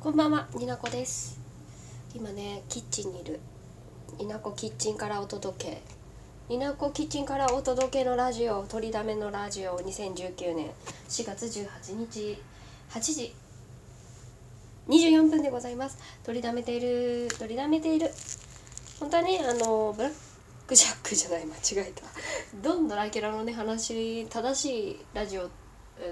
こんばんは、になこです。今ね、キッチンにいる。になこキッチンからお届け。になこキッチンからお届けのラジオ、取りだめのラジオ、2019年4月18日、8時24分でございます。取りだめている、取りだめている。本当はね、あの、ブラックジャックじゃない、間違えた。ドンドラキュラのね、話、正しいラジオうん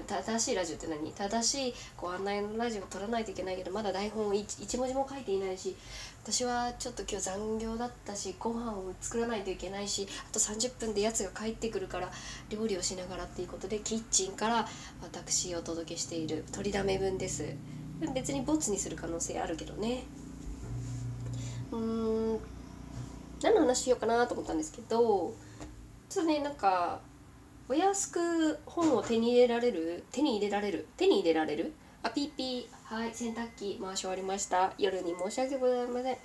正しいラジオって何？正しいこう案内のラジオを撮らないといけないけどまだ台本を一一文字も書いていないし私はちょっと今日残業だったしご飯を作らないといけないしあと30分でやつが帰ってくるから料理をしながらっていうことでキッチンから私お届けしている取りだめ分です。別にボツにする可能性あるけどね。うん。何の話しようかなと思ったんですけどちょっとねなんかお安く本を手に入れられる手に入れられる手に入れられる？あピーピー。はい洗濯機回し終わりました。夜に申し訳ございません。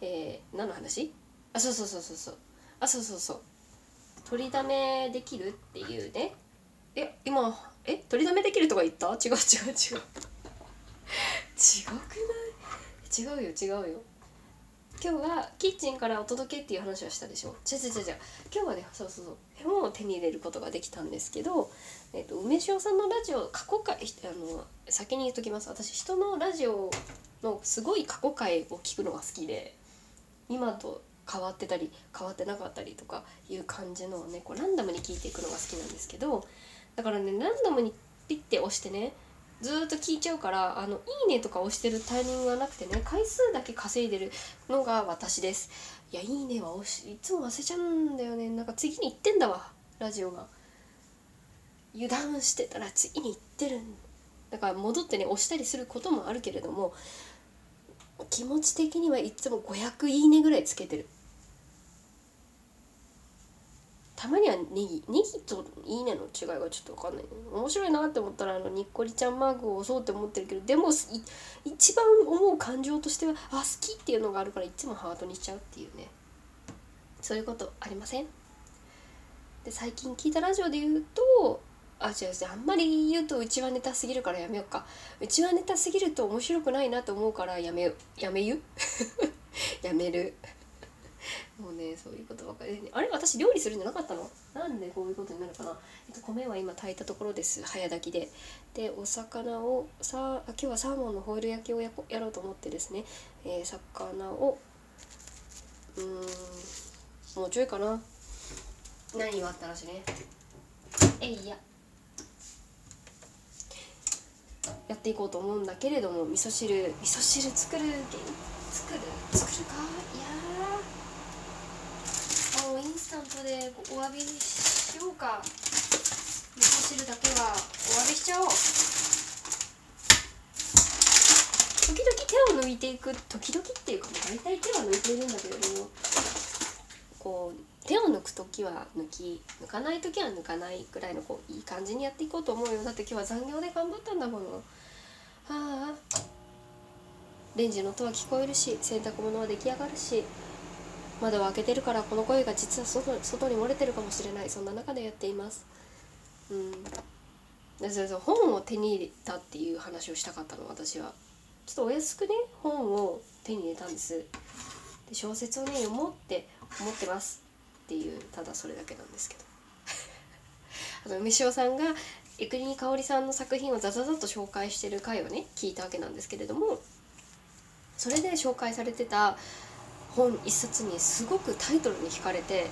えー、何の話？あそうそうそうそうそう。あそうそうそう。取りだめできるっていうね。え今え取りだめできるとか言った？違う違う違う。違くない？違うよ違うよ。今日はキッチンからお届けっていう話はしたでしょ？違う違う違う。今日はねそうそうそう。本を手に入れることができたんですけど、えっと梅塩さんのラジオ過去回あの先に言っときます。私人のラジオのすごい過去回を聞くのが好きで今と変わってたり変わってなかったりとかいう感じのをねこうランダムに聞いていくのが好きなんですけどだからねランダムにピッて押してねずーっと聞いちゃうから「あのいいね」とか押してるタイミングがなくてね回数だけ稼いでるのが私です。いや「いいね」は押しいつも忘れちゃうんだよね。なんか次に行ってんだわラジオが。油断してたら次に行ってる。だから戻ってね押したりすることもあるけれども気持ち的にはいつも500いいねぐらいつけてる。たまにはネギネギといいねの違いがちょっと分かんない。面白いなって思ったらあのにっこりちゃんマークを押そうって思ってるけどでも一番思う感情としてはあ好きっていうのがあるからいつもハートにしちゃうっていうね。そういうこと。ありません。で最近聞いたラジオで言うとあ違う違うあんまり言うとうちはネタすぎるからやめようか。うちはネタすぎると面白くないなと思うからやめよやめゆ やめる。もうねそういうことばかりで、ね、あれ私料理するんじゃなかったの？なんでこういうことになるかな、えっと、米は今炊いたところです。早炊きで。でお魚をさあ今日はサーモンのホイル焼きをややろうと思ってですね、えー魚をうーんもうちょいかな。何があったらしいね？えいややっていこうと思うんだけれども味噌汁味噌汁作る作る？作るか？いやンスタントでお詫びしようか。味噌汁だけはお詫びしちゃおう。時々手を抜いていく時々っていうか大体手は抜いているんだけれどもこう手を抜く時は抜き抜かない時は抜かないくらいのこういい感じにやっていこうと思うよだって今日は残業で頑張ったんだもの。はあ。レンジの音は聞こえるし洗濯物は出来上がるし。窓を開けてるからこの声が実は外外に漏れてるかもしれない。そんな中でやっています。うん。そうそう本を手に入れたっていう話をしたかったの私は。ちょっとお安くね本を手に入れたんです。で小説をね読もうって思ってますっていうただそれだけなんですけど。あの梅塩さんが江国香織さんの作品をザザザと紹介してる回をね聞いたわけなんですけれどもそれで紹介されてた本一冊にすごくタイトルに惹かれて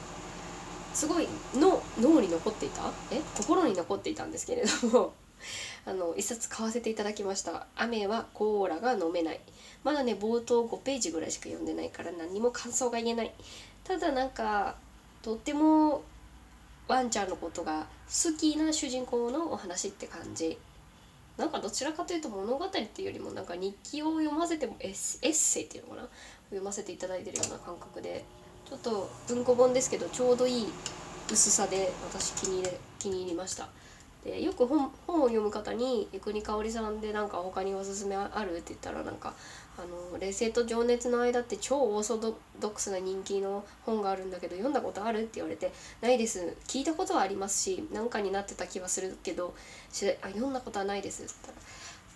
すごいの脳に残っていた？え？心に残っていたんですけれども。あの一冊買わせていただきました「雨はコーラが飲めない」まだね冒頭5ページぐらいしか読んでないから何も感想が言えない。ただなんかとってもワンちゃんのことが好きな主人公のお話って感じ。なんかどちらかというと物語っていうよりもなんか日記を読ませてもエッセエッセイっていうのかな？読ませていただいてるような感覚でちょっと文庫本ですけどちょうどいい薄さで私気に入れ気に入りましたでよく本を読む方に「ゆくにかおりさんでなんか他におすすめある?」って言ったらなんかあの「冷静と情熱の間」って超オーソドックスな人気の本があるんだけど読んだことあるって言われて「ないです。聞いたことはありますし何かになってた気はするけどしあ読んだことはないです」って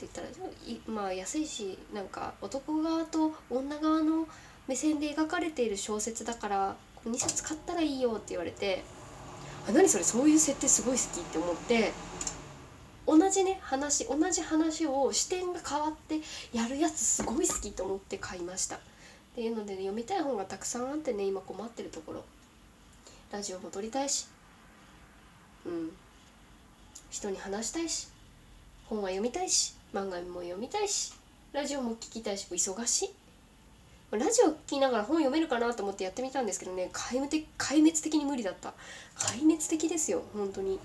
言ったら言ったらまあ安いしなんか男側と女側の目線で描かれている小説だから2冊買ったらいいよって言われてあ何それそういう設定すごい好きって思って同じね話同じ話を視点が変わってやるやつすごい好きと思って買いました。っていうので、ね、読みたい本がたくさんあってね今困ってるところ。ラジオも撮りたいし。うん。人に話したいし。本は読みたいし。漫画も読みたいし。ラジオも聞きたいし。忙しい。ラジオ聞きながら本読めるかなと思ってやってみたんですけどね壊滅的壊滅的に無理だった。壊滅的ですよ本当に。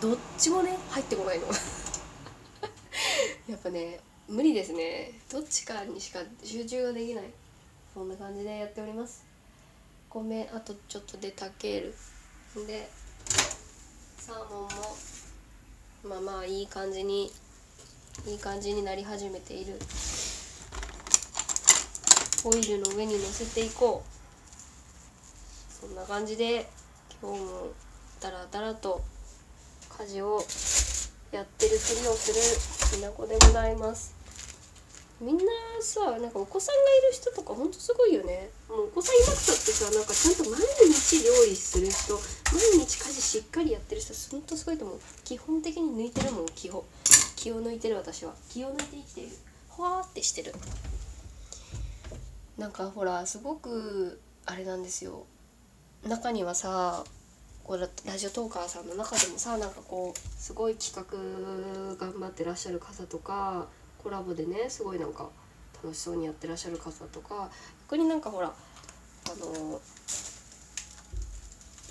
どっちもね入ってこないの。やっぱね無理ですね。どっちかにしか集中ができない。そんな感じでやっております。米あとちょっとで炊ける。でサーモンもまあまあいい感じにいい感じになり始めている。オイルの上に乗せていこう。そんな感じで今日もダラダラと家事をやってるふりをするきなこでございます。みんなさなんかお子さんがいる人とかほんとすごいよね。もうお子さんいなくたってさなんかちゃんと毎日料理する人毎日家事しっかりやってる人ほんとすごいと思う。基本的に抜いてるもん気を気を抜いてる私は。気を抜いて生きてる。ほわーってしてる。なんかほらすごくあれなんですよ。中にはさこうラジオトーカーさんの中でもさなんかこうすごい企画頑張ってらっしゃる方とかコラボでねすごいなんか楽しそうにやってらっしゃる方とか逆になんかほらあの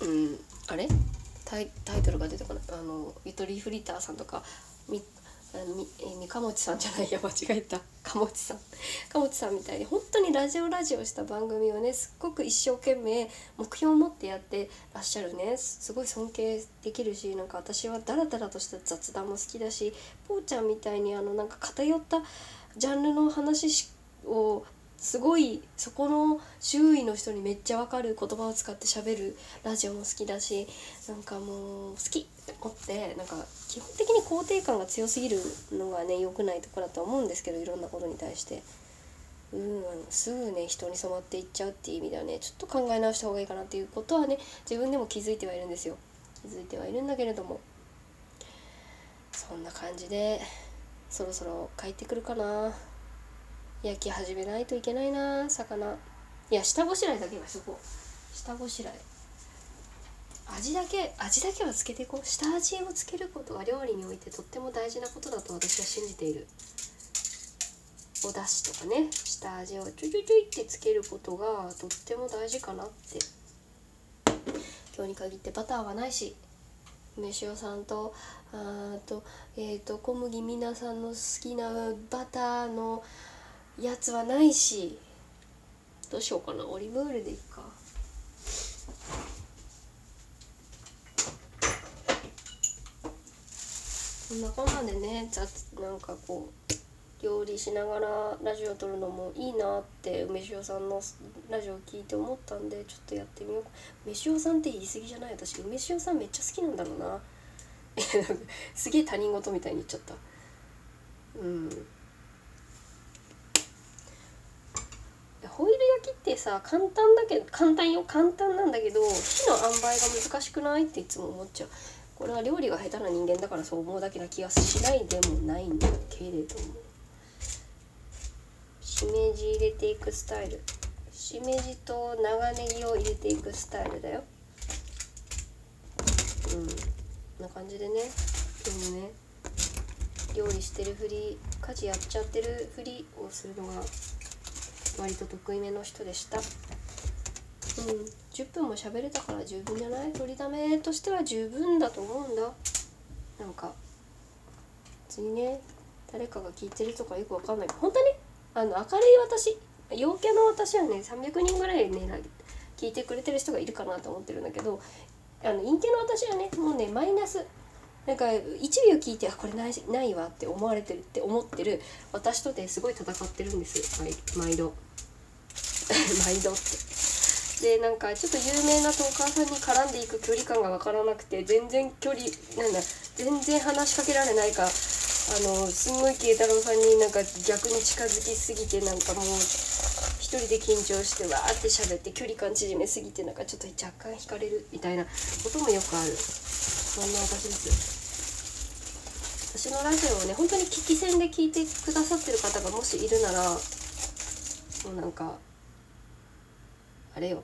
うんあれ？タイトルが出てこない。あのゆとりフリーターさんとかみみえみかもちさんじゃないや 間違えた。かもちさん。かもちさんみたいに本当にラジオラジオした番組をねすっごく一生懸命目標を持ってやってらっしゃるね。すごい尊敬できるしなんか私はダラダラとした雑談も好きだしぽーちゃんみたいにあのなんか偏ったジャンルの話をすごいそこの周囲の人にめっちゃわかる言葉を使って喋るラジオも好きだしなんかもう好き。って思ってなんか基本的に肯定感が強すぎるのがね良くないところだと思うんですけどいろんなことに対して。うんすぐね人に染まっていっちゃうっていう意味ではねちょっと考え直した方がいいかなっていうことはね自分でも気づいてはいるんですよ。気づいてはいるんだけれども。そんな感じでそろそろ帰ってくるかな。焼き始めないといけないな魚。いや下ごしらえだけはそこ下ごしらえ。味だけ味だけはつけていこう。下味をつけることが料理においてとっても大事なことだと私は信じている。お出汁とかね。下味をちょいちょいちょいってつけることがとっても大事かなって。今日に限ってバターはないし梅塩さんとあと,、えーと、と小麦皆さんの好きなバターのやつはないしどうしようかな。オリムールでいいか。そんなこんなんでね雑なんかこう料理しながらラジオ撮るのもいいなって梅塩さんのラジオ聞いて思ったんでちょっとやってみようか。梅塩さんって言い過ぎじゃない？私梅塩さんめっちゃ好きなんだろうな。すげえ他人事みたいに言っちゃった。うん。ホイル焼きってさ簡単だけど簡単よ簡単なんだけど火の塩梅が難しくないっていつも思っちゃう。これは料理が下手な人間だからそう思うだけな気がしないでもないんだけれども。しめじ入れていくスタイル。しめじと長ネギを入れていくスタイルだよ。うん。こんな感じでね。今日もね料理してるふり家事やっちゃってるふりをするのが割と得意めの人でした。うん10分も喋れたから十分じゃない？取りだめとしては十分だと思うんだ。なんか別にね誰かが聞いてるとかよくわかんない。本当に？あの明るい私陽キャの私はね300人ぐらいね聞いてくれてる人がいるかなと思ってるんだけどあの陰キャの私はねもうねマイナス。なんか1秒聞いてあこれないないわって思われてるって思ってる私とですごい戦ってるんです。毎度。毎度。ってでなんかちょっと有名なトーカーさんに絡んでいく距離感が分からなくて全然距離なんだ全然話しかけられないかあのすんごい慶太郎さんになんか逆に近づきすぎてなんかもう一人で緊張してわーって喋って距離感縮めすぎてなんかちょっと若干惹かれるみたいなこともよくある。そんな私です。私のラジオをね本当に聞き戦で聞いてくださってる方がもしいるならもうなんかあれよ。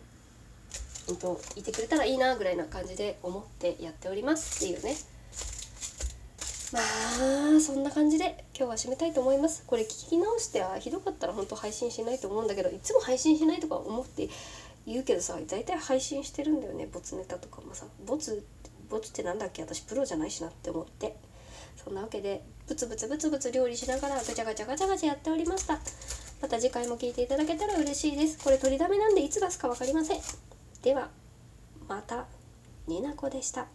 本当いてくれたらいいなぐらいな感じで思ってやっておりますっていうね。まあそんな感じで今日は締めたいと思います。これ聞き直してはひどかったら本当配信しないと思うんだけどいつも配信しないとか思って言うけどさ大体配信してるんだよねボツネタとかもさ。ボツボツってなんだっけ？私プロじゃないしなって思って。そんなわけでブツブツブツブツ料理しながらガチャガチャガチャガチャやっておりました。また次回も聞いていただけたら嬉しいです。これ取りだめなんでいつ出すか分かりません。ではまたになこでした。